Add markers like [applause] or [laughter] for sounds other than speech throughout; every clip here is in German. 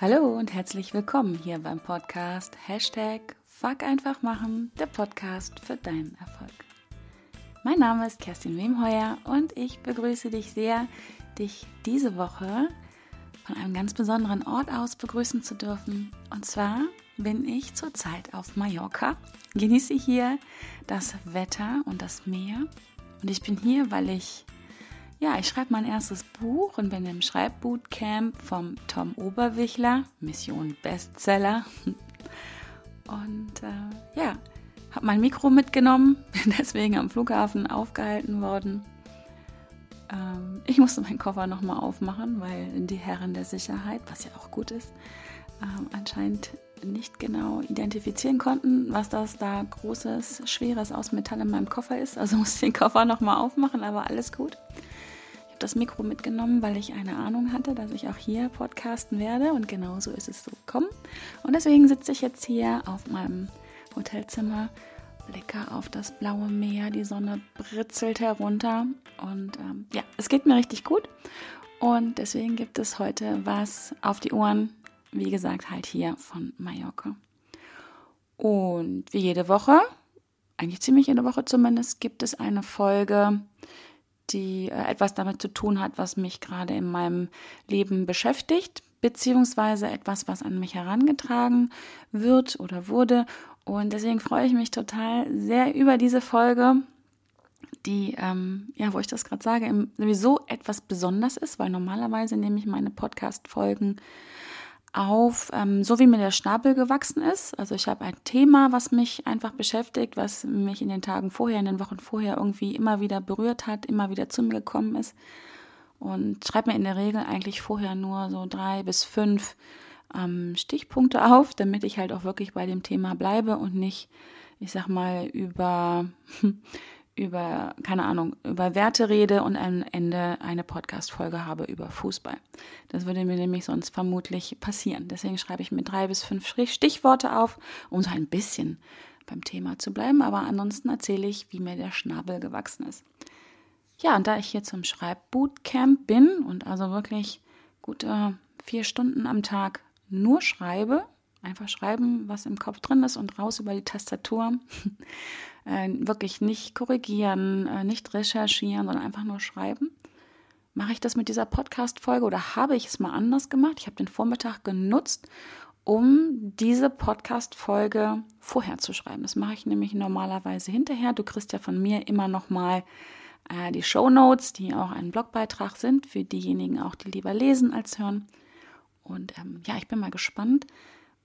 Hallo und herzlich willkommen hier beim Podcast Hashtag Fuck einfach machen, der Podcast für deinen Erfolg. Mein Name ist Kerstin Wemheuer und ich begrüße dich sehr, dich diese Woche von einem ganz besonderen Ort aus begrüßen zu dürfen. Und zwar bin ich zurzeit auf Mallorca, genieße hier das Wetter und das Meer. Und ich bin hier, weil ich ja, ich schreibe mein erstes Buch und bin im Schreibbootcamp vom Tom Oberwichler, Mission Bestseller. [laughs] Und äh, ja, habe mein Mikro mitgenommen, [laughs] bin deswegen am Flughafen aufgehalten worden. Ähm, ich musste meinen Koffer nochmal aufmachen, weil die Herren der Sicherheit, was ja auch gut ist, ähm, anscheinend nicht genau identifizieren konnten, was das da großes, schweres aus Metall in meinem Koffer ist. Also [laughs] musste ich den Koffer nochmal aufmachen, aber alles gut das Mikro mitgenommen, weil ich eine Ahnung hatte, dass ich auch hier podcasten werde und genau so ist es so gekommen. Und deswegen sitze ich jetzt hier auf meinem Hotelzimmer, blicke auf das blaue Meer, die Sonne britzelt herunter und ähm, ja, es geht mir richtig gut. Und deswegen gibt es heute was auf die Ohren, wie gesagt, halt hier von Mallorca. Und wie jede Woche, eigentlich ziemlich jede Woche zumindest, gibt es eine Folge, die äh, etwas damit zu tun hat, was mich gerade in meinem Leben beschäftigt, beziehungsweise etwas, was an mich herangetragen wird oder wurde. Und deswegen freue ich mich total sehr über diese Folge, die, ähm, ja, wo ich das gerade sage, sowieso etwas besonders ist, weil normalerweise nehme ich meine Podcast-Folgen auf, ähm, so wie mir der Schnabel gewachsen ist. Also ich habe ein Thema, was mich einfach beschäftigt, was mich in den Tagen vorher, in den Wochen vorher irgendwie immer wieder berührt hat, immer wieder zu mir gekommen ist. Und schreibe mir in der Regel eigentlich vorher nur so drei bis fünf ähm, Stichpunkte auf, damit ich halt auch wirklich bei dem Thema bleibe und nicht, ich sag mal, über [laughs] über, keine Ahnung, über Werte rede und am Ende eine Podcast-Folge habe über Fußball. Das würde mir nämlich sonst vermutlich passieren. Deswegen schreibe ich mir drei bis fünf Stichworte auf, um so ein bisschen beim Thema zu bleiben. Aber ansonsten erzähle ich, wie mir der Schnabel gewachsen ist. Ja, und da ich hier zum Schreibbootcamp bin und also wirklich gute vier Stunden am Tag nur schreibe, einfach schreiben, was im Kopf drin ist und raus über die Tastatur, [laughs] äh, wirklich nicht korrigieren, äh, nicht recherchieren, sondern einfach nur schreiben. Mache ich das mit dieser Podcast-Folge oder habe ich es mal anders gemacht? Ich habe den Vormittag genutzt, um diese Podcast-Folge vorher zu schreiben. Das mache ich nämlich normalerweise hinterher. Du kriegst ja von mir immer noch mal äh, die Show Notes, die auch ein Blogbeitrag sind für diejenigen auch, die lieber lesen als hören. Und ähm, ja, ich bin mal gespannt,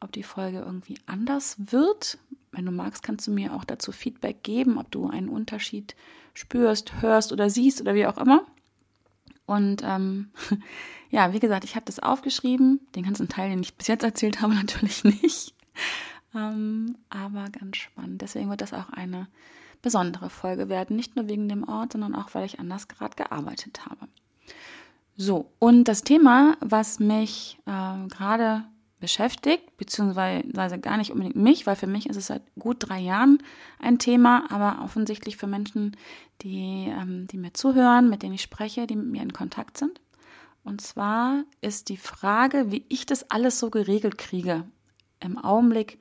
ob die Folge irgendwie anders wird. Wenn du magst, kannst du mir auch dazu Feedback geben, ob du einen Unterschied spürst, hörst oder siehst oder wie auch immer. Und ähm, [laughs] ja, wie gesagt, ich habe das aufgeschrieben. Den ganzen Teil, den ich bis jetzt erzählt habe, [laughs] natürlich nicht. Ähm, aber ganz spannend. Deswegen wird das auch eine besondere Folge werden. Nicht nur wegen dem Ort, sondern auch, weil ich anders gerade gearbeitet habe. So, und das Thema, was mich äh, gerade beschäftigt, beziehungsweise gar nicht unbedingt mich, weil für mich ist es seit gut drei Jahren ein Thema, aber offensichtlich für Menschen, die, ähm, die mir zuhören, mit denen ich spreche, die mit mir in Kontakt sind. Und zwar ist die Frage, wie ich das alles so geregelt kriege, im Augenblick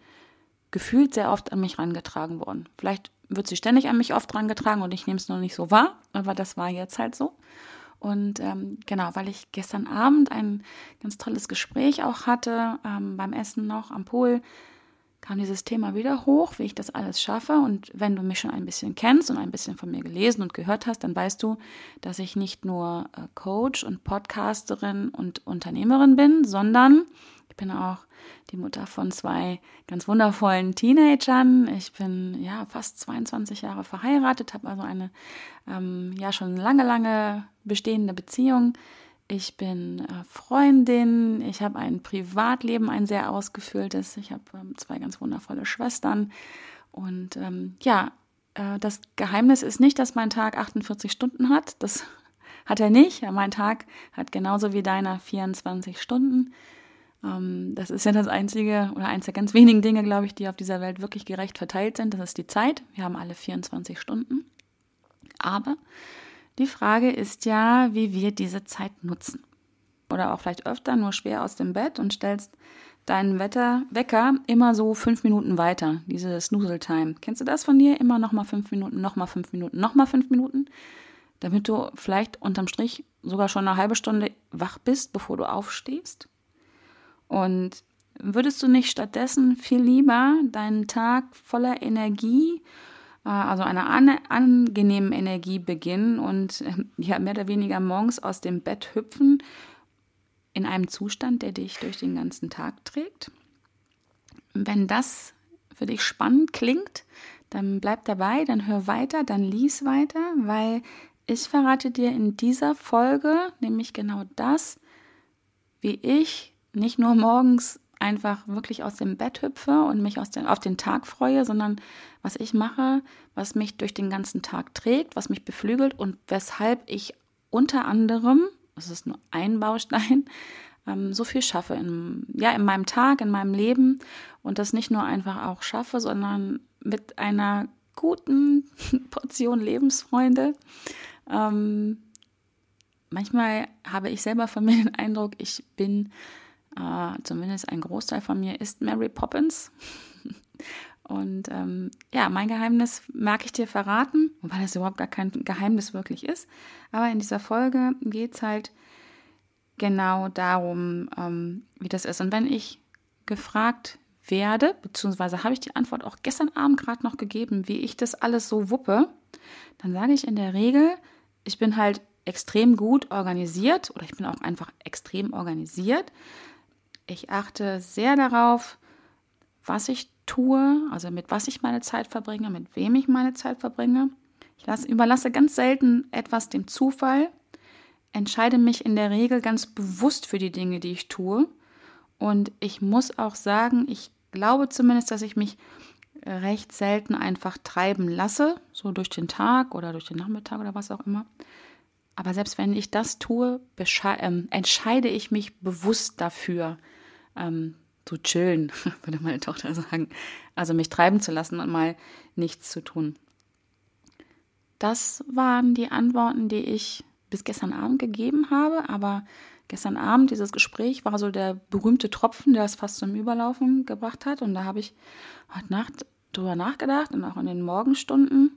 gefühlt sehr oft an mich rangetragen worden. Vielleicht wird sie ständig an mich oft rangetragen und ich nehme es noch nicht so wahr, aber das war jetzt halt so. Und ähm, genau, weil ich gestern Abend ein ganz tolles Gespräch auch hatte, ähm, beim Essen noch am Pool, kam dieses Thema wieder hoch, wie ich das alles schaffe. Und wenn du mich schon ein bisschen kennst und ein bisschen von mir gelesen und gehört hast, dann weißt du, dass ich nicht nur äh, Coach und Podcasterin und Unternehmerin bin, sondern ich bin auch die Mutter von zwei ganz wundervollen Teenagern. Ich bin ja fast 22 Jahre verheiratet, habe also eine ähm, ja schon lange, lange bestehende Beziehung. Ich bin äh, Freundin, ich habe ein Privatleben, ein sehr ausgefülltes. Ich habe ähm, zwei ganz wundervolle Schwestern. Und ähm, ja, äh, das Geheimnis ist nicht, dass mein Tag 48 Stunden hat. Das [laughs] hat er nicht. Mein Tag hat genauso wie deiner 24 Stunden. Ähm, das ist ja das einzige oder eins der ganz wenigen Dinge, glaube ich, die auf dieser Welt wirklich gerecht verteilt sind. Das ist die Zeit. Wir haben alle 24 Stunden. Aber die Frage ist ja, wie wir diese Zeit nutzen. oder auch vielleicht öfter nur schwer aus dem Bett und stellst deinen Wetter Wecker immer so fünf Minuten weiter, diese Snoozle Time. Kennst du das von dir? Immer noch mal fünf Minuten, noch mal fünf Minuten, noch mal fünf Minuten, damit du vielleicht unterm Strich sogar schon eine halbe Stunde wach bist, bevor du aufstehst. Und würdest du nicht stattdessen viel lieber deinen Tag voller Energie, äh, also einer angenehmen Energie beginnen und ja, mehr oder weniger morgens aus dem Bett hüpfen in einem Zustand, der dich durch den ganzen Tag trägt? Wenn das für dich spannend klingt, dann bleib dabei, dann hör weiter, dann lies weiter, weil ich verrate dir in dieser Folge nämlich genau das, wie ich nicht nur morgens einfach wirklich aus dem Bett hüpfe und mich aus den, auf den Tag freue, sondern was ich mache, was mich durch den ganzen Tag trägt, was mich beflügelt und weshalb ich unter anderem, das ist nur ein Baustein, [laughs] ähm, so viel schaffe in, ja, in meinem Tag, in meinem Leben und das nicht nur einfach auch schaffe, sondern mit einer guten [laughs] Portion Lebensfreunde. Ähm, manchmal habe ich selber von mir den Eindruck, ich bin äh, zumindest ein Großteil von mir ist Mary Poppins. [laughs] Und ähm, ja, mein Geheimnis mag ich dir verraten, wobei das überhaupt gar kein Geheimnis wirklich ist. Aber in dieser Folge geht es halt genau darum, ähm, wie das ist. Und wenn ich gefragt werde, beziehungsweise habe ich die Antwort auch gestern Abend gerade noch gegeben, wie ich das alles so wuppe, dann sage ich in der Regel, ich bin halt extrem gut organisiert oder ich bin auch einfach extrem organisiert. Ich achte sehr darauf, was ich tue, also mit was ich meine Zeit verbringe, mit wem ich meine Zeit verbringe. Ich lasse, überlasse ganz selten etwas dem Zufall, entscheide mich in der Regel ganz bewusst für die Dinge, die ich tue. Und ich muss auch sagen, ich glaube zumindest, dass ich mich recht selten einfach treiben lasse, so durch den Tag oder durch den Nachmittag oder was auch immer. Aber selbst wenn ich das tue, ähm, entscheide ich mich bewusst dafür, ähm, zu chillen, [laughs] würde meine Tochter sagen. Also mich treiben zu lassen und mal nichts zu tun. Das waren die Antworten, die ich bis gestern Abend gegeben habe, aber gestern Abend dieses Gespräch war so der berühmte Tropfen, der es fast zum Überlaufen gebracht hat. Und da habe ich heute Nacht drüber nachgedacht und auch in den Morgenstunden,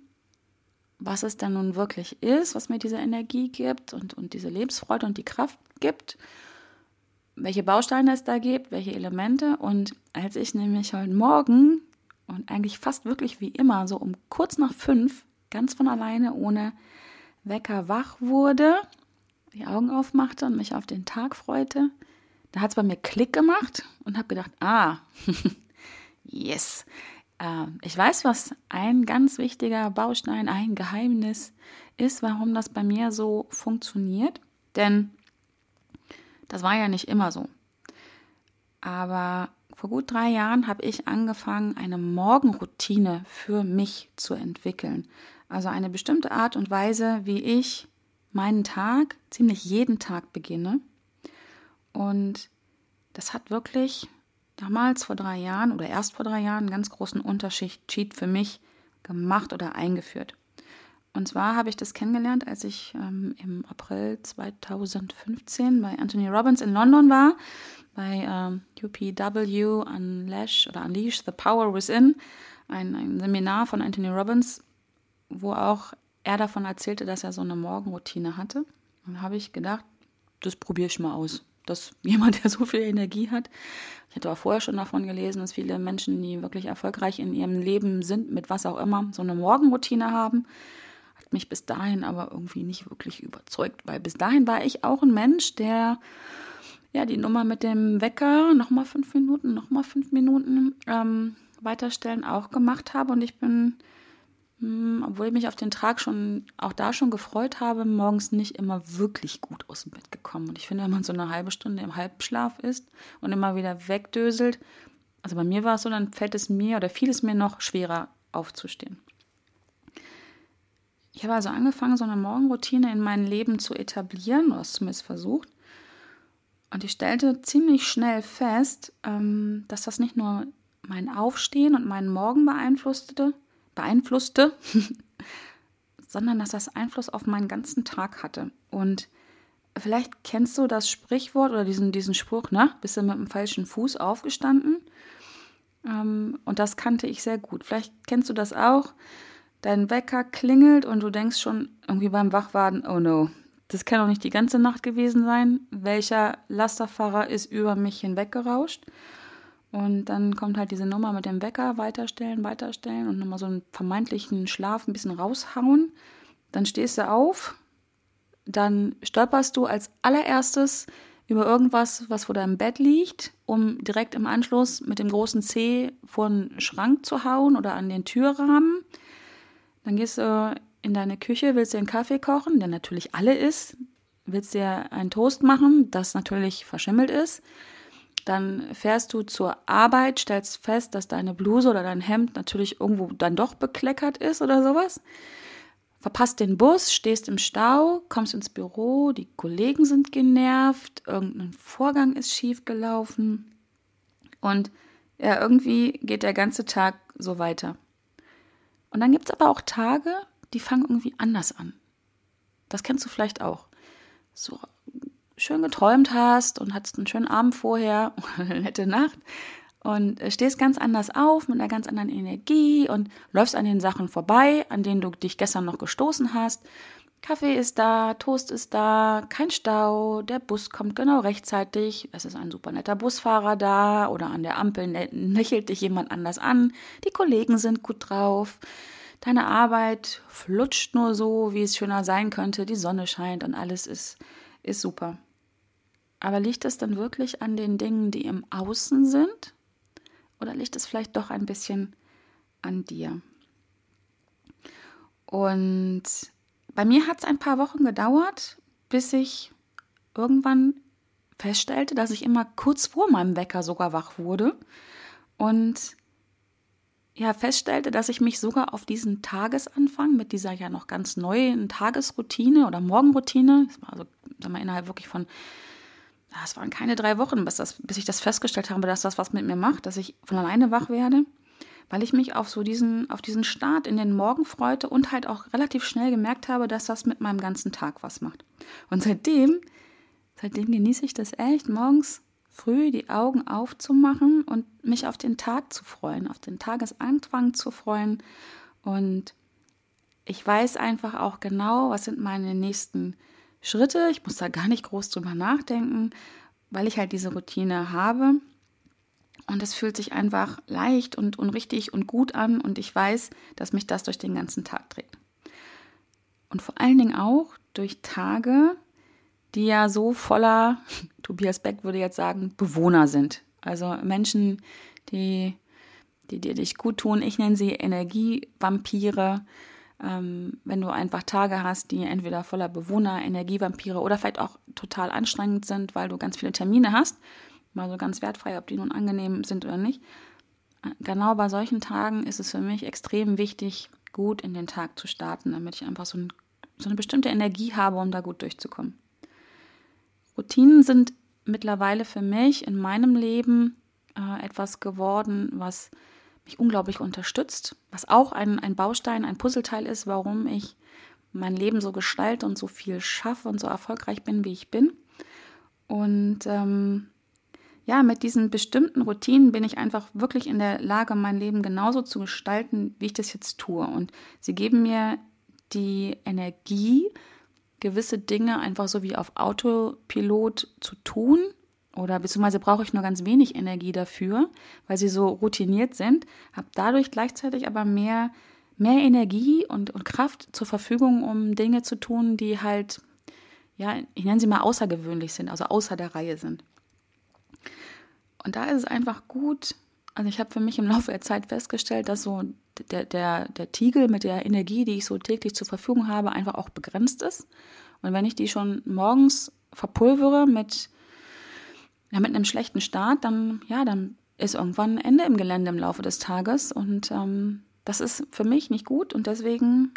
was es denn nun wirklich ist, was mir diese Energie gibt und, und diese Lebensfreude und die Kraft gibt welche Bausteine es da gibt, welche Elemente. Und als ich nämlich heute Morgen und eigentlich fast wirklich wie immer, so um kurz nach fünf, ganz von alleine, ohne Wecker wach wurde, die Augen aufmachte und mich auf den Tag freute, da hat es bei mir Klick gemacht und habe gedacht, ah, [laughs] yes, äh, ich weiß, was ein ganz wichtiger Baustein, ein Geheimnis ist, warum das bei mir so funktioniert. Denn das war ja nicht immer so. Aber vor gut drei Jahren habe ich angefangen, eine Morgenroutine für mich zu entwickeln. Also eine bestimmte Art und Weise, wie ich meinen Tag, ziemlich jeden Tag beginne. Und das hat wirklich damals vor drei Jahren oder erst vor drei Jahren einen ganz großen Unterschied für mich gemacht oder eingeführt. Und zwar habe ich das kennengelernt, als ich ähm, im April 2015 bei Anthony Robbins in London war, bei ähm, UPW Unleash oder Unleash the Power Within, ein, ein Seminar von Anthony Robbins, wo auch er davon erzählte, dass er so eine Morgenroutine hatte. Und habe ich gedacht, das probiere ich mal aus. Dass [laughs] jemand, der so viel Energie hat, ich hatte auch vorher schon davon gelesen, dass viele Menschen, die wirklich erfolgreich in ihrem Leben sind, mit was auch immer, so eine Morgenroutine haben hat mich bis dahin aber irgendwie nicht wirklich überzeugt, weil bis dahin war ich auch ein Mensch, der ja die Nummer mit dem Wecker nochmal fünf Minuten, nochmal fünf Minuten ähm, weiterstellen auch gemacht habe und ich bin, hm, obwohl ich mich auf den Tag schon auch da schon gefreut habe, morgens nicht immer wirklich gut aus dem Bett gekommen. Und ich finde, wenn man so eine halbe Stunde im Halbschlaf ist und immer wieder wegdöselt, also bei mir war es so, dann fällt es mir oder fiel es mir noch schwerer aufzustehen. Ich habe also angefangen, so eine Morgenroutine in mein Leben zu etablieren, oder es zumindest versucht. Und ich stellte ziemlich schnell fest, ähm, dass das nicht nur mein Aufstehen und meinen Morgen beeinflusste, beeinflusste [laughs] sondern dass das Einfluss auf meinen ganzen Tag hatte. Und vielleicht kennst du das Sprichwort oder diesen, diesen Spruch, ne? Bist du mit dem falschen Fuß aufgestanden? Ähm, und das kannte ich sehr gut. Vielleicht kennst du das auch. Dein Wecker klingelt und du denkst schon irgendwie beim Wachwarten, oh no, das kann doch nicht die ganze Nacht gewesen sein. Welcher Lasterfahrer ist über mich hinweggerauscht? Und dann kommt halt diese Nummer mit dem Wecker, weiterstellen, weiterstellen und nochmal so einen vermeintlichen Schlaf ein bisschen raushauen. Dann stehst du auf, dann stolperst du als allererstes über irgendwas, was vor deinem Bett liegt, um direkt im Anschluss mit dem großen C vor den Schrank zu hauen oder an den Türrahmen. Dann gehst du in deine Küche, willst dir einen Kaffee kochen, der natürlich alle ist, willst dir einen Toast machen, das natürlich verschimmelt ist. Dann fährst du zur Arbeit, stellst fest, dass deine Bluse oder dein Hemd natürlich irgendwo dann doch bekleckert ist oder sowas verpasst den Bus, stehst im Stau, kommst ins Büro, die Kollegen sind genervt, irgendein Vorgang ist schief gelaufen und ja, irgendwie geht der ganze Tag so weiter. Und dann gibt es aber auch Tage, die fangen irgendwie anders an. Das kennst du vielleicht auch. So schön geträumt hast und hattest einen schönen Abend vorher oder [laughs] eine nette Nacht und äh, stehst ganz anders auf, mit einer ganz anderen Energie und läufst an den Sachen vorbei, an denen du dich gestern noch gestoßen hast. Kaffee ist da, Toast ist da, kein Stau, der Bus kommt genau rechtzeitig, es ist ein super netter Busfahrer da oder an der Ampel lächelt dich jemand anders an, die Kollegen sind gut drauf, deine Arbeit flutscht nur so, wie es schöner sein könnte, die Sonne scheint und alles ist, ist super. Aber liegt es dann wirklich an den Dingen, die im Außen sind? Oder liegt es vielleicht doch ein bisschen an dir? Und bei mir hat es ein paar Wochen gedauert, bis ich irgendwann feststellte, dass ich immer kurz vor meinem Wecker sogar wach wurde und ja feststellte, dass ich mich sogar auf diesen Tagesanfang mit dieser ja noch ganz neuen Tagesroutine oder Morgenroutine, das also sag mal, innerhalb wirklich von es waren keine drei Wochen, bis, das, bis ich das festgestellt habe, dass das was mit mir macht, dass ich von alleine wach werde, weil ich mich auf so diesen, auf diesen Start in den Morgen freute und halt auch relativ schnell gemerkt habe, dass das mit meinem ganzen Tag was macht. Und seitdem, seitdem genieße ich das echt, morgens früh die Augen aufzumachen und mich auf den Tag zu freuen, auf den Tagesanfang zu freuen. Und ich weiß einfach auch genau, was sind meine nächsten Schritte. Ich muss da gar nicht groß drüber nachdenken, weil ich halt diese Routine habe. Und es fühlt sich einfach leicht und, und richtig und gut an und ich weiß, dass mich das durch den ganzen Tag trägt. Und vor allen Dingen auch durch Tage, die ja so voller, [laughs] Tobias Beck würde jetzt sagen, Bewohner sind. Also Menschen, die, die dir dich gut tun. Ich nenne sie Energievampire ähm, wenn du einfach Tage hast, die entweder voller Bewohner, Energievampire oder vielleicht auch total anstrengend sind, weil du ganz viele Termine hast, mal so ganz wertfrei, ob die nun angenehm sind oder nicht. Genau bei solchen Tagen ist es für mich extrem wichtig, gut in den Tag zu starten, damit ich einfach so, ein, so eine bestimmte Energie habe, um da gut durchzukommen. Routinen sind mittlerweile für mich in meinem Leben äh, etwas geworden, was mich unglaublich unterstützt, was auch ein, ein Baustein, ein Puzzleteil ist, warum ich mein Leben so gestalte und so viel schaffe und so erfolgreich bin, wie ich bin. Und ähm, ja, mit diesen bestimmten Routinen bin ich einfach wirklich in der Lage, mein Leben genauso zu gestalten, wie ich das jetzt tue. Und sie geben mir die Energie, gewisse Dinge einfach so wie auf Autopilot zu tun oder beziehungsweise brauche ich nur ganz wenig Energie dafür, weil sie so routiniert sind, habe dadurch gleichzeitig aber mehr, mehr Energie und, und Kraft zur Verfügung, um Dinge zu tun, die halt, ja, ich nenne sie mal außergewöhnlich sind, also außer der Reihe sind. Und da ist es einfach gut, also ich habe für mich im Laufe der Zeit festgestellt, dass so der, der, der Tiegel mit der Energie, die ich so täglich zur Verfügung habe, einfach auch begrenzt ist. Und wenn ich die schon morgens verpulvere mit ja, mit einem schlechten Start, dann, ja, dann ist irgendwann Ende im Gelände im Laufe des Tages. Und ähm, das ist für mich nicht gut und deswegen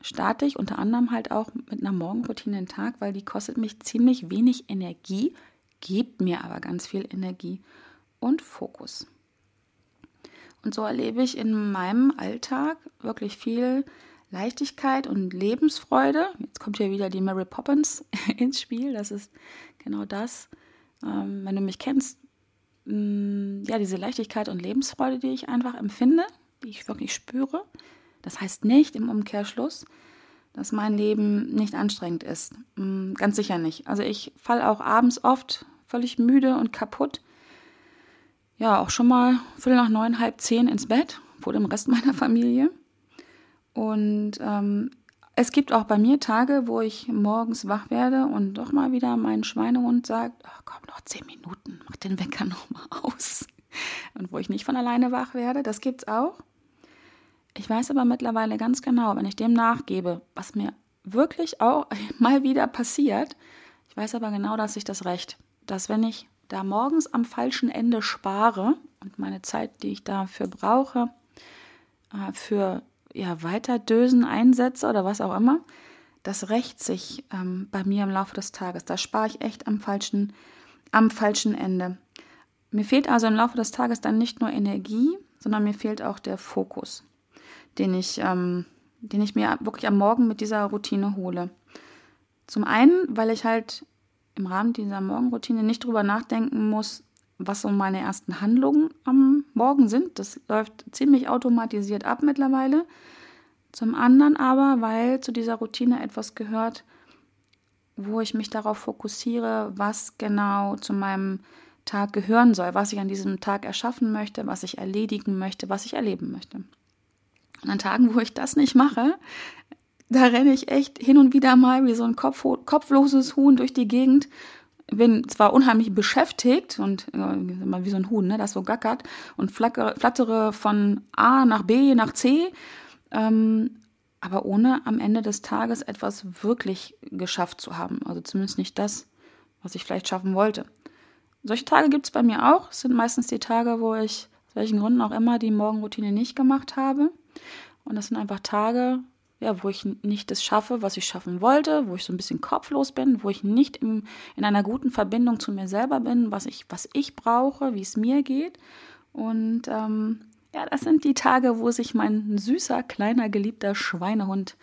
starte ich unter anderem halt auch mit einer Morgenroutine den Tag, weil die kostet mich ziemlich wenig Energie, gibt mir aber ganz viel Energie und Fokus. Und so erlebe ich in meinem Alltag wirklich viel Leichtigkeit und Lebensfreude. Jetzt kommt hier wieder die Mary Poppins [laughs] ins Spiel. Das ist genau das. Ähm, wenn du mich kennst, mh, mm, ja, diese Leichtigkeit und Lebensfreude, die ich einfach empfinde, die ich wirklich spüre. Das heißt nicht im Umkehrschluss, dass mein Leben nicht anstrengend ist. Mm, ganz sicher nicht. Also ich falle auch abends oft völlig müde und kaputt. Ja, auch schon mal viertel nach neun, halb zehn ins Bett vor dem Rest [laughs] meiner Familie. Und ähm, es gibt auch bei mir Tage, wo ich morgens wach werde und doch mal wieder mein Schweinehund sagt, oh, komm, noch zehn Minuten, mach den Wecker [laughs] noch mal aus. Und wo ich nicht von alleine wach werde, das gibt's auch. Ich weiß aber mittlerweile ganz genau, wenn ich dem nachgebe, was mir wirklich auch [laughs] mal wieder passiert, ich weiß aber genau, dass ich das recht, dass wenn ich da morgens am falschen Ende spare und meine Zeit, die ich dafür brauche, äh, für ja, Weiterdösen einsetze oder was auch immer, das rächt sich ähm, bei mir im Laufe des Tages. Da spare ich echt am falschen, am falschen Ende. Mir fehlt also im Laufe des Tages dann nicht nur Energie, sondern mir fehlt auch der Fokus, den ich, ähm, den ich mir wirklich am Morgen mit dieser Routine hole. Zum einen, weil ich halt im Rahmen dieser Morgenroutine nicht drüber nachdenken muss, was so meine ersten Handlungen am Morgen sind. Das läuft ziemlich automatisiert ab mittlerweile. Zum anderen aber, weil zu dieser Routine etwas gehört, wo ich mich darauf fokussiere, was genau zu meinem Tag gehören soll, was ich an diesem Tag erschaffen möchte, was ich erledigen möchte, was ich erleben möchte. Und an Tagen, wo ich das nicht mache, da renne ich echt hin und wieder mal wie so ein Kopf, kopfloses Huhn durch die Gegend bin zwar unheimlich beschäftigt und äh, wie so ein Huhn, ne, das so gackert und flackere, flattere von A nach B nach C, ähm, aber ohne am Ende des Tages etwas wirklich geschafft zu haben. Also zumindest nicht das, was ich vielleicht schaffen wollte. Solche Tage gibt es bei mir auch. Es sind meistens die Tage, wo ich aus welchen Gründen auch immer die Morgenroutine nicht gemacht habe. Und das sind einfach Tage, ja, wo ich nicht das schaffe, was ich schaffen wollte, wo ich so ein bisschen kopflos bin, wo ich nicht im, in einer guten Verbindung zu mir selber bin, was ich, was ich brauche, wie es mir geht. Und ähm, ja, das sind die Tage, wo sich mein süßer, kleiner, geliebter Schweinehund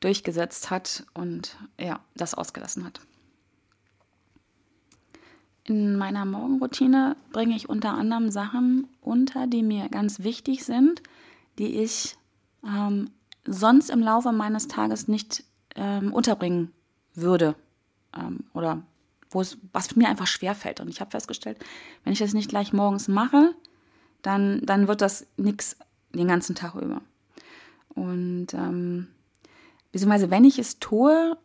durchgesetzt hat und ja, das ausgelassen hat. In meiner Morgenroutine bringe ich unter anderem Sachen unter, die mir ganz wichtig sind, die ich ähm, sonst im Laufe meines Tages nicht ähm, unterbringen würde ähm, oder wo es, was mir einfach schwer fällt. Und ich habe festgestellt, wenn ich das nicht gleich morgens mache, dann, dann wird das nichts den ganzen Tag über. Und ähm, beziehungsweise wenn ich es tue,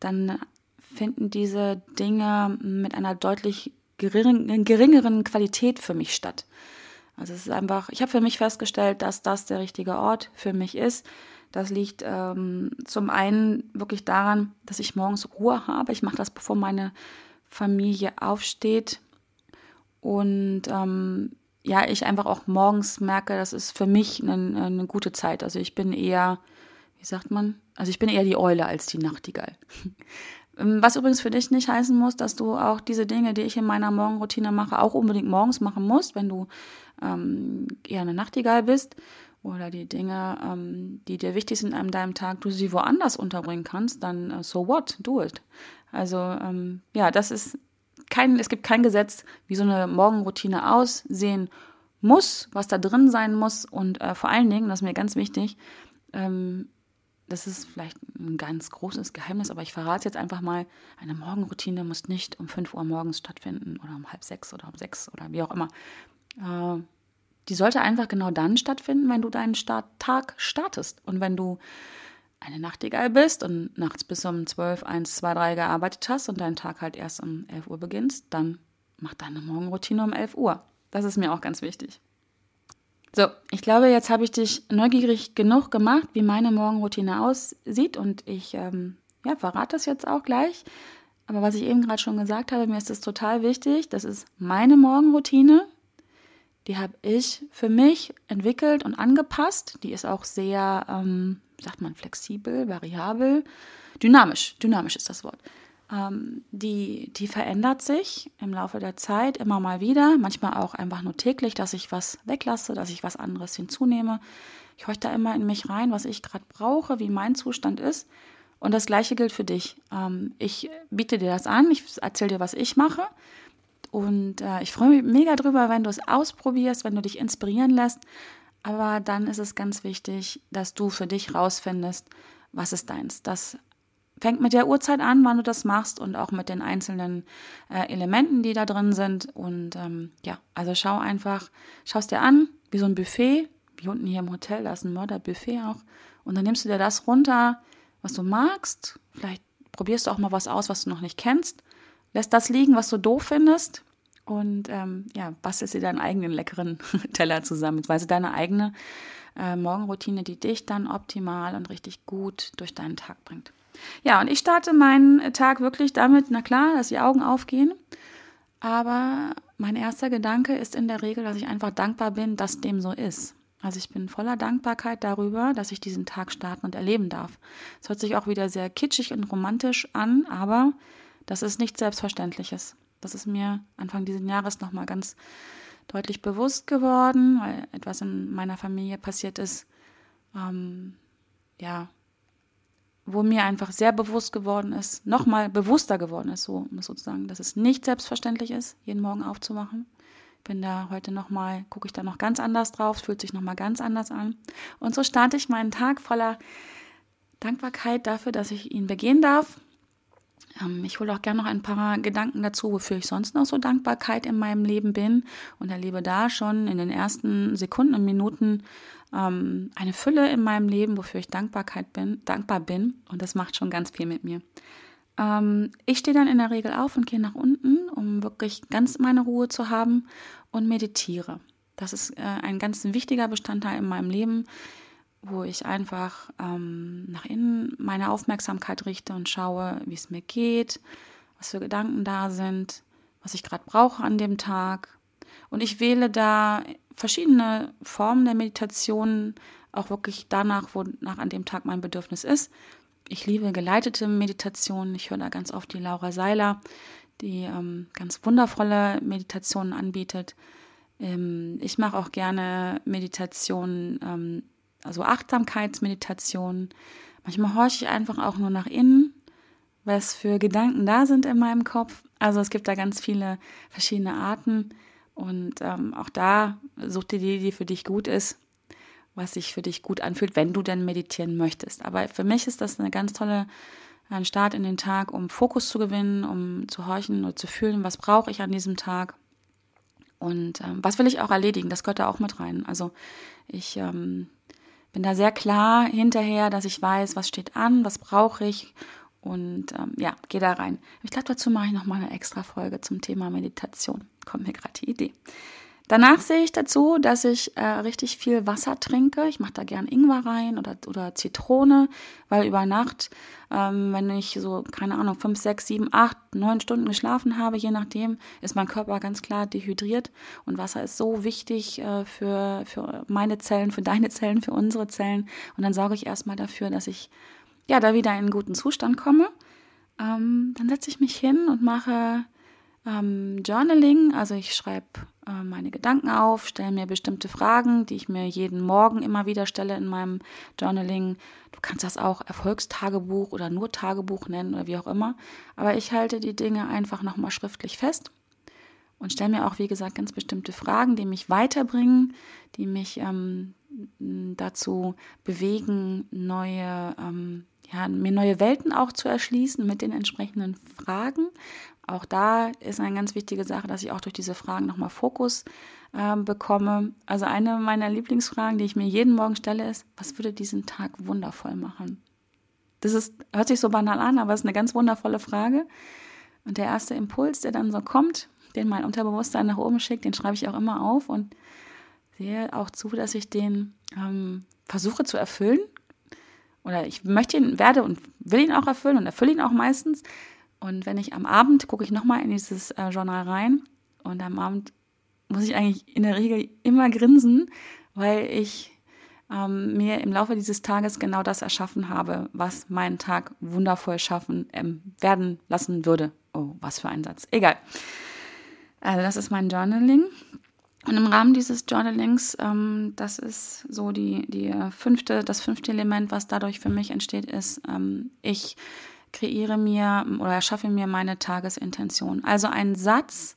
dann finden diese Dinge mit einer deutlich gering, geringeren Qualität für mich statt. Also es ist einfach, ich habe für mich festgestellt, dass das der richtige Ort für mich ist. Das liegt ähm, zum einen wirklich daran, dass ich morgens Ruhe habe. Ich mache das, bevor meine Familie aufsteht. Und ähm, ja, ich einfach auch morgens merke, das ist für mich eine, eine gute Zeit. Also ich bin eher, wie sagt man? Also ich bin eher die Eule als die Nachtigall. [laughs] Ähm, was übrigens für dich nicht heißen muss, dass du auch diese Dinge, die ich in meiner Morgenroutine mache, auch unbedingt morgens machen musst, wenn du ähm, eher eine Nachtigall bist oder die Dinge, ähm, die dir wichtig sind an deinem Tag, du sie woanders unterbringen kannst, dann uh, so what, do it. Also ähm, ja, das ist kein, es gibt kein Gesetz, wie so eine Morgenroutine aussehen muss, was da drin sein muss und äh, vor allen Dingen, das ist mir ganz wichtig, ähm, das ist vielleicht ein ganz großes Geheimnis, aber ich verrate es jetzt einfach mal, eine Morgenroutine muss nicht um 5 Uhr morgens stattfinden oder um halb sechs oder um sechs oder wie auch immer. Äh, die sollte einfach genau dann stattfinden, wenn du deinen Start Tag startest. Und wenn du eine Nachtigall bist und nachts bis um 12, 1, 2, 3 gearbeitet hast und deinen Tag halt erst um 11 Uhr beginnst, dann mach deine Morgenroutine um 11 Uhr. Das ist mir auch ganz wichtig. So, ich glaube, jetzt habe ich dich neugierig genug gemacht, wie meine Morgenroutine aussieht und ich ähm, ja, verrate das jetzt auch gleich. Aber was ich eben gerade schon gesagt habe, mir ist das total wichtig. Das ist meine Morgenroutine. Die habe ich für mich entwickelt und angepasst. Die ist auch sehr, ähm, sagt man, flexibel, variabel, dynamisch. Dynamisch ist das Wort. Ähm, die, die verändert sich im Laufe der Zeit immer mal wieder, manchmal auch einfach nur täglich, dass ich was weglasse, dass ich was anderes hinzunehme. Ich horche da immer in mich rein, was ich gerade brauche, wie mein Zustand ist. Und das Gleiche gilt für dich. Ähm, ich biete dir das an, ich erzähle dir, was ich mache. Und äh, ich freue mich mega drüber, wenn du es ausprobierst, wenn du dich inspirieren lässt. Aber dann ist es ganz wichtig, dass du für dich rausfindest, was ist deins. Das fängt mit der Uhrzeit an, wann du das machst und auch mit den einzelnen äh, Elementen, die da drin sind. Und ähm, ja, also schau einfach, schau es dir an, wie so ein Buffet, wie unten hier im Hotel, da ist ein Mörderbuffet auch. Und dann nimmst du dir das runter, was du magst. Vielleicht probierst du auch mal was aus, was du noch nicht kennst. Lässt das liegen, was du doof findest. Und ähm, ja, bastelst dir deinen eigenen leckeren [laughs] Teller zusammen, beziehungsweise deine eigene äh, Morgenroutine, die dich dann optimal und richtig gut durch deinen Tag bringt. Ja, und ich starte meinen Tag wirklich damit, na klar, dass die Augen aufgehen. Aber mein erster Gedanke ist in der Regel, dass ich einfach dankbar bin, dass dem so ist. Also ich bin voller Dankbarkeit darüber, dass ich diesen Tag starten und erleben darf. Es hört sich auch wieder sehr kitschig und romantisch an, aber das ist nichts Selbstverständliches. Das ist mir Anfang dieses Jahres nochmal ganz deutlich bewusst geworden, weil etwas in meiner Familie passiert ist, ähm, ja, wo mir einfach sehr bewusst geworden ist, nochmal bewusster geworden ist, so sozusagen, dass es nicht selbstverständlich ist, jeden Morgen aufzuwachen. Bin da heute nochmal, gucke ich da noch ganz anders drauf, fühlt sich nochmal ganz anders an. Und so starte ich meinen Tag voller Dankbarkeit dafür, dass ich ihn begehen darf. Ähm, ich hole auch gerne noch ein paar Gedanken dazu, wofür ich sonst noch so Dankbarkeit in meinem Leben bin und erlebe da schon in den ersten Sekunden und Minuten ähm, eine Fülle in meinem Leben, wofür ich Dankbarkeit bin, dankbar bin. Und das macht schon ganz viel mit mir. Ähm, ich stehe dann in der Regel auf und gehe nach unten, um wirklich ganz meine Ruhe zu haben und meditiere. Das ist äh, ein ganz wichtiger Bestandteil in meinem Leben, wo ich einfach ähm, nach innen meine Aufmerksamkeit richte und schaue, wie es mir geht, was für Gedanken da sind, was ich gerade brauche an dem Tag. Und ich wähle da verschiedene Formen der Meditation, auch wirklich danach, wonach an dem Tag mein Bedürfnis ist. Ich liebe geleitete Meditationen. Ich höre da ganz oft die Laura Seiler, die ähm, ganz wundervolle Meditationen anbietet. Ähm, ich mache auch gerne Meditationen, ähm, also Achtsamkeitsmeditationen. Manchmal horche ich einfach auch nur nach innen, was für Gedanken da sind in meinem Kopf. Also es gibt da ganz viele verschiedene Arten. Und ähm, auch da such dir die, die für dich gut ist, was sich für dich gut anfühlt, wenn du denn meditieren möchtest. Aber für mich ist das eine ganz tolle ein Start in den Tag, um Fokus zu gewinnen, um zu horchen oder zu fühlen, was brauche ich an diesem Tag und ähm, was will ich auch erledigen. Das gehört da auch mit rein. Also ich ähm, bin da sehr klar hinterher, dass ich weiß, was steht an, was brauche ich und ähm, ja, gehe da rein. Ich glaube, dazu mache ich noch mal eine extra Folge zum Thema Meditation. Kommt mir gerade die Idee. Danach sehe ich dazu, dass ich äh, richtig viel Wasser trinke. Ich mache da gern Ingwer rein oder, oder Zitrone, weil über Nacht, ähm, wenn ich so, keine Ahnung, fünf, sechs, sieben, acht, neun Stunden geschlafen habe, je nachdem, ist mein Körper ganz klar dehydriert. Und Wasser ist so wichtig äh, für, für meine Zellen, für deine Zellen, für unsere Zellen. Und dann sorge ich erstmal dafür, dass ich ja da wieder in einen guten Zustand komme. Ähm, dann setze ich mich hin und mache ähm, Journaling, also ich schreibe meine Gedanken auf, stelle mir bestimmte Fragen, die ich mir jeden Morgen immer wieder stelle in meinem Journaling. Du kannst das auch Erfolgstagebuch oder nur Tagebuch nennen oder wie auch immer. Aber ich halte die Dinge einfach nochmal schriftlich fest und stelle mir auch, wie gesagt, ganz bestimmte Fragen, die mich weiterbringen, die mich ähm, dazu bewegen, neue, ähm, ja, mir neue Welten auch zu erschließen mit den entsprechenden Fragen auch da ist eine ganz wichtige Sache, dass ich auch durch diese Fragen nochmal Fokus äh, bekomme. Also eine meiner Lieblingsfragen, die ich mir jeden Morgen stelle, ist, was würde diesen Tag wundervoll machen? Das ist, hört sich so banal an, aber es ist eine ganz wundervolle Frage. Und der erste Impuls, der dann so kommt, den mein Unterbewusstsein nach oben schickt, den schreibe ich auch immer auf und sehe auch zu, dass ich den ähm, versuche zu erfüllen. Oder ich möchte ihn, werde und will ihn auch erfüllen und erfülle ihn auch meistens. Und wenn ich am Abend gucke ich nochmal in dieses äh, Journal rein und am Abend muss ich eigentlich in der Regel immer grinsen, weil ich ähm, mir im Laufe dieses Tages genau das erschaffen habe, was meinen Tag wundervoll schaffen ähm, werden lassen würde. Oh, was für ein Satz. Egal. Also das ist mein Journaling. Und im Rahmen dieses Journalings, ähm, das ist so die, die fünfte, das fünfte Element, was dadurch für mich entsteht, ist, ähm, ich kreiere mir oder erschaffe mir meine Tagesintention. Also ein Satz,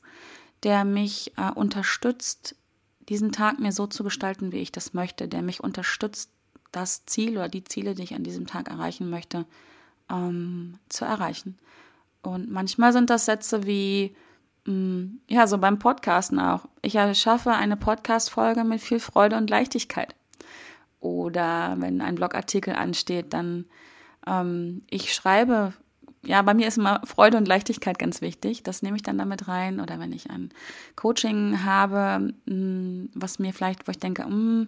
der mich äh, unterstützt, diesen Tag mir so zu gestalten, wie ich das möchte, der mich unterstützt, das Ziel oder die Ziele, die ich an diesem Tag erreichen möchte, ähm, zu erreichen. Und manchmal sind das Sätze wie, ja, so beim Podcasten auch. Ich erschaffe eine Podcast-Folge mit viel Freude und Leichtigkeit. Oder wenn ein Blogartikel ansteht, dann ähm, ich schreibe ja, bei mir ist immer Freude und Leichtigkeit ganz wichtig. Das nehme ich dann damit rein. Oder wenn ich ein Coaching habe, mm, was mir vielleicht, wo ich denke, mm,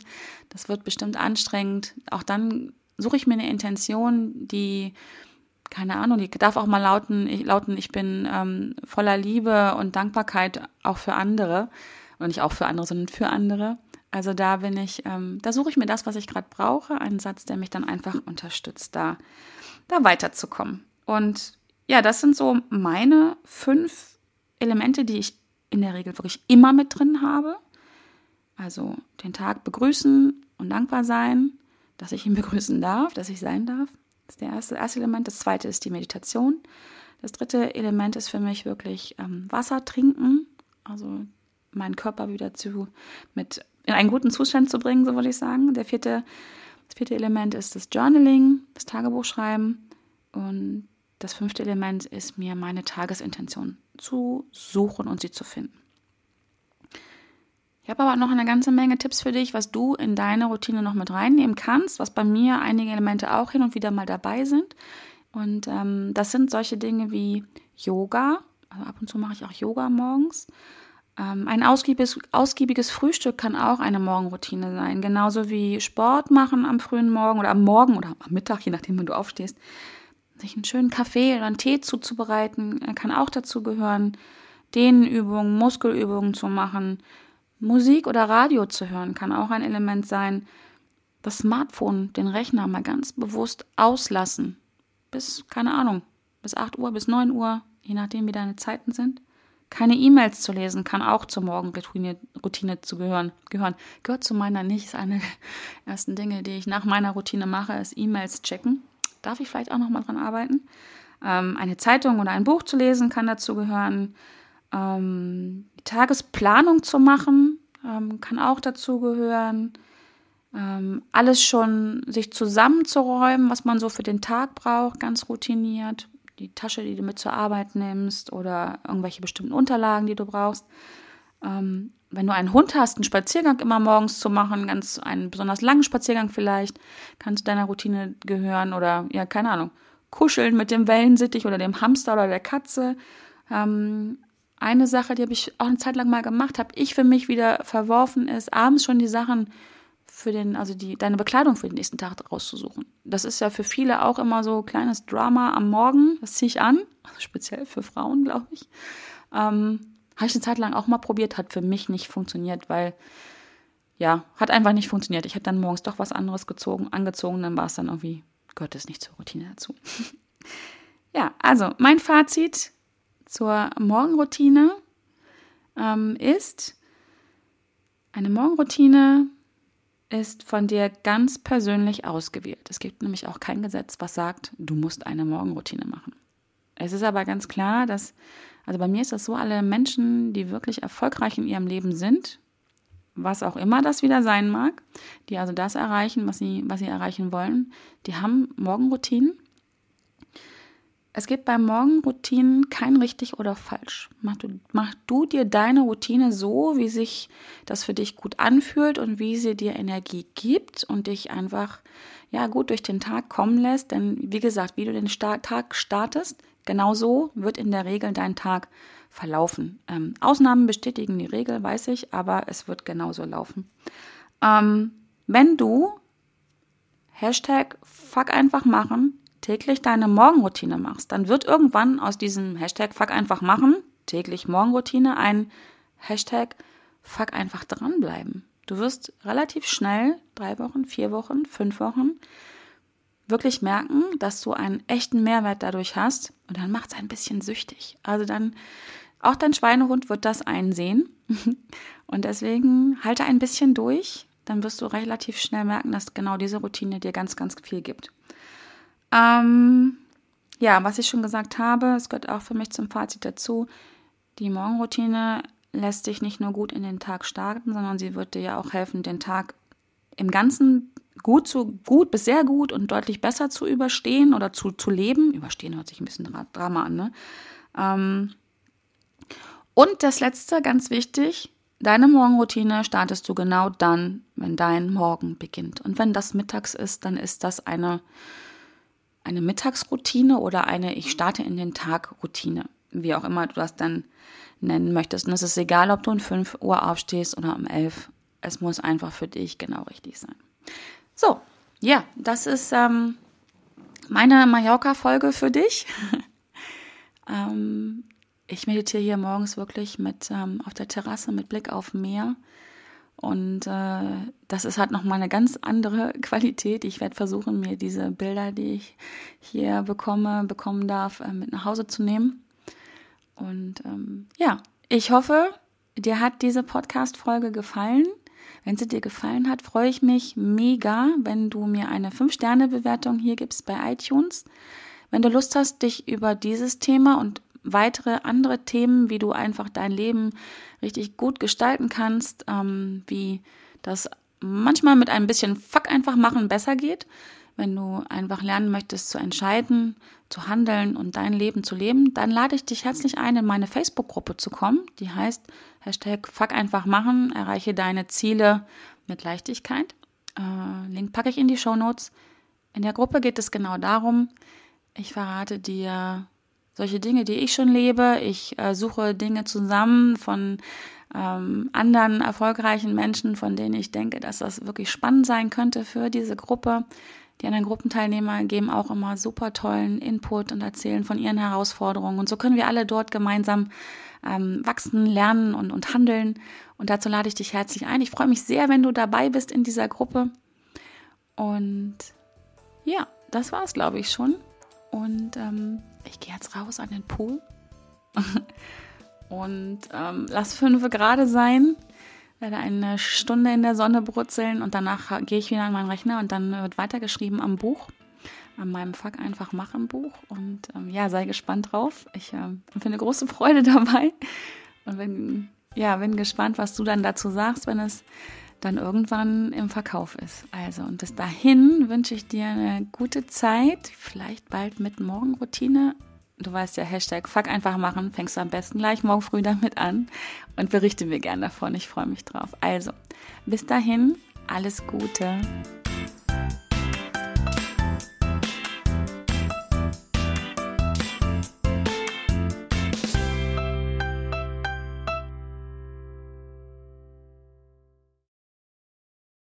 das wird bestimmt anstrengend, auch dann suche ich mir eine Intention, die, keine Ahnung, die darf auch mal lauten, ich, lauten, ich bin ähm, voller Liebe und Dankbarkeit auch für andere. Und nicht auch für andere, sondern für andere. Also da bin ich, ähm, da suche ich mir das, was ich gerade brauche, einen Satz, der mich dann einfach unterstützt, da, da weiterzukommen. Und ja, das sind so meine fünf Elemente, die ich in der Regel wirklich immer mit drin habe. Also den Tag begrüßen und dankbar sein, dass ich ihn [laughs] begrüßen darf, dass ich sein darf. Das ist der erste, erste Element. Das zweite ist die Meditation. Das dritte Element ist für mich wirklich ähm, Wasser trinken, also meinen Körper wieder zu mit in einen guten Zustand zu bringen, so würde ich sagen. Der vierte, das vierte Element ist das Journaling, das Tagebuchschreiben. Und das fünfte Element ist mir meine Tagesintention zu suchen und sie zu finden. Ich habe aber noch eine ganze Menge Tipps für dich, was du in deine Routine noch mit reinnehmen kannst, was bei mir einige Elemente auch hin und wieder mal dabei sind. Und ähm, das sind solche Dinge wie Yoga. Also ab und zu mache ich auch Yoga morgens. Ähm, ein ausgiebiges, ausgiebiges Frühstück kann auch eine Morgenroutine sein. Genauso wie Sport machen am frühen Morgen oder am Morgen oder am Mittag, je nachdem, wann du aufstehst sich einen schönen Kaffee oder einen Tee zuzubereiten, kann auch dazu gehören. Dehnübungen, Muskelübungen zu machen. Musik oder Radio zu hören kann auch ein Element sein. Das Smartphone, den Rechner mal ganz bewusst auslassen. Bis, keine Ahnung, bis 8 Uhr, bis 9 Uhr, je nachdem, wie deine Zeiten sind. Keine E-Mails zu lesen, kann auch zur Morgenroutine Routine zu gehören, gehören. Gehört zu meiner nicht, ist eine der [laughs] ersten Dinge, die ich nach meiner Routine mache, ist E-Mails checken darf ich vielleicht auch noch mal dran arbeiten. Ähm, eine Zeitung oder ein Buch zu lesen kann dazu gehören. Ähm, die Tagesplanung zu machen ähm, kann auch dazu gehören. Ähm, alles schon sich zusammenzuräumen, was man so für den Tag braucht, ganz routiniert. Die Tasche, die du mit zur Arbeit nimmst oder irgendwelche bestimmten Unterlagen, die du brauchst. Ähm, wenn du einen Hund hast, einen Spaziergang immer morgens zu machen, ganz einen besonders langen Spaziergang vielleicht, kann zu deiner Routine gehören oder ja, keine Ahnung, kuscheln mit dem Wellensittich oder dem Hamster oder der Katze. Ähm, eine Sache, die habe ich auch eine Zeit lang mal gemacht, habe ich für mich wieder verworfen, ist abends schon die Sachen für den, also die, deine Bekleidung für den nächsten Tag rauszusuchen. Das ist ja für viele auch immer so kleines Drama am Morgen. Das ziehe ich an, [laughs] speziell für Frauen, glaube ich. Ähm, habe ich eine Zeit lang auch mal probiert, hat für mich nicht funktioniert, weil ja, hat einfach nicht funktioniert. Ich habe dann morgens doch was anderes gezogen, angezogen, dann war es dann irgendwie, gehört es nicht zur Routine dazu. [laughs] ja, also mein Fazit zur Morgenroutine ähm, ist, eine Morgenroutine ist von dir ganz persönlich ausgewählt. Es gibt nämlich auch kein Gesetz, was sagt, du musst eine Morgenroutine machen. Es ist aber ganz klar, dass also bei mir ist das so, alle Menschen, die wirklich erfolgreich in ihrem Leben sind, was auch immer das wieder sein mag, die also das erreichen, was sie, was sie erreichen wollen, die haben Morgenroutinen. Es gibt bei Morgenroutinen kein richtig oder falsch. Mach du, mach du dir deine Routine so, wie sich das für dich gut anfühlt und wie sie dir Energie gibt und dich einfach ja gut durch den Tag kommen lässt. Denn wie gesagt, wie du den Tag startest, Genauso wird in der Regel dein Tag verlaufen. Ähm, Ausnahmen bestätigen die Regel, weiß ich, aber es wird genauso laufen. Ähm, wenn du Hashtag Fuck einfach machen täglich deine Morgenroutine machst, dann wird irgendwann aus diesem Hashtag Fuck einfach machen, täglich Morgenroutine, ein Hashtag Fuck einfach dranbleiben. Du wirst relativ schnell, drei Wochen, vier Wochen, fünf Wochen, wirklich merken, dass du einen echten Mehrwert dadurch hast und dann macht es ein bisschen süchtig. Also dann, auch dein Schweinehund wird das einsehen [laughs] Und deswegen halte ein bisschen durch, dann wirst du relativ schnell merken, dass genau diese Routine dir ganz, ganz viel gibt. Ähm, ja, was ich schon gesagt habe, es gehört auch für mich zum Fazit dazu, die Morgenroutine lässt dich nicht nur gut in den Tag starten, sondern sie wird dir ja auch helfen, den Tag im Ganzen gut zu gut bis sehr gut und deutlich besser zu überstehen oder zu, zu leben. Überstehen hört sich ein bisschen Drama an, ne? Ähm, und das letzte, ganz wichtig, deine Morgenroutine startest du genau dann, wenn dein Morgen beginnt. Und wenn das mittags ist, dann ist das eine, eine Mittagsroutine oder eine Ich starte in den Tag Routine. Wie auch immer du das dann nennen möchtest. Und es ist egal, ob du um 5 Uhr aufstehst oder um 11. Es muss einfach für dich genau richtig sein. So, ja, das ist ähm, meine Mallorca-Folge für dich. [laughs] ähm, ich meditiere hier morgens wirklich mit ähm, auf der Terrasse mit Blick auf Meer. Und äh, das ist halt nochmal eine ganz andere [laughs] Qualität. Ich werde versuchen, mir diese Bilder, die ich hier bekomme, bekommen darf, äh, mit nach Hause zu nehmen. Und ähm, ja, ich hoffe, dir hat diese Podcast-Folge gefallen. Wenn sie dir gefallen hat, freue ich mich mega, wenn du mir eine 5-Sterne-Bewertung hier gibst bei iTunes. Wenn du Lust hast, dich über dieses Thema und weitere andere Themen, wie du einfach dein Leben richtig gut gestalten kannst, ähm, wie das manchmal mit ein bisschen Fuck einfach machen besser geht, wenn du einfach lernen möchtest zu entscheiden, zu handeln und dein Leben zu leben, dann lade ich dich herzlich ein, in meine Facebook-Gruppe zu kommen. Die heißt Hashtag Fuck einfach machen, erreiche deine Ziele mit Leichtigkeit. Äh, Link packe ich in die Show Notes. In der Gruppe geht es genau darum, ich verrate dir solche Dinge, die ich schon lebe. Ich äh, suche Dinge zusammen von ähm, anderen erfolgreichen Menschen, von denen ich denke, dass das wirklich spannend sein könnte für diese Gruppe. Die anderen Gruppenteilnehmer geben auch immer super tollen Input und erzählen von ihren Herausforderungen. Und so können wir alle dort gemeinsam ähm, wachsen, lernen und, und handeln. Und dazu lade ich dich herzlich ein. Ich freue mich sehr, wenn du dabei bist in dieser Gruppe. Und ja, das war es, glaube ich, schon. Und ähm, ich gehe jetzt raus an den Pool. [laughs] Und ähm, lass fünf Grad sein, werde eine Stunde in der Sonne brutzeln und danach gehe ich wieder an meinen Rechner und dann wird weitergeschrieben am Buch, an meinem Fuck einfach machen Buch. Und ähm, ja, sei gespannt drauf. Ich äh, finde große Freude [laughs] dabei. Und bin, ja, bin gespannt, was du dann dazu sagst, wenn es dann irgendwann im Verkauf ist. Also und bis dahin wünsche ich dir eine gute Zeit, vielleicht bald mit Morgenroutine. Du weißt ja, Hashtag Fuck einfach machen, fängst du am besten gleich morgen früh damit an und berichte mir gern davon. Ich freue mich drauf. Also, bis dahin, alles Gute.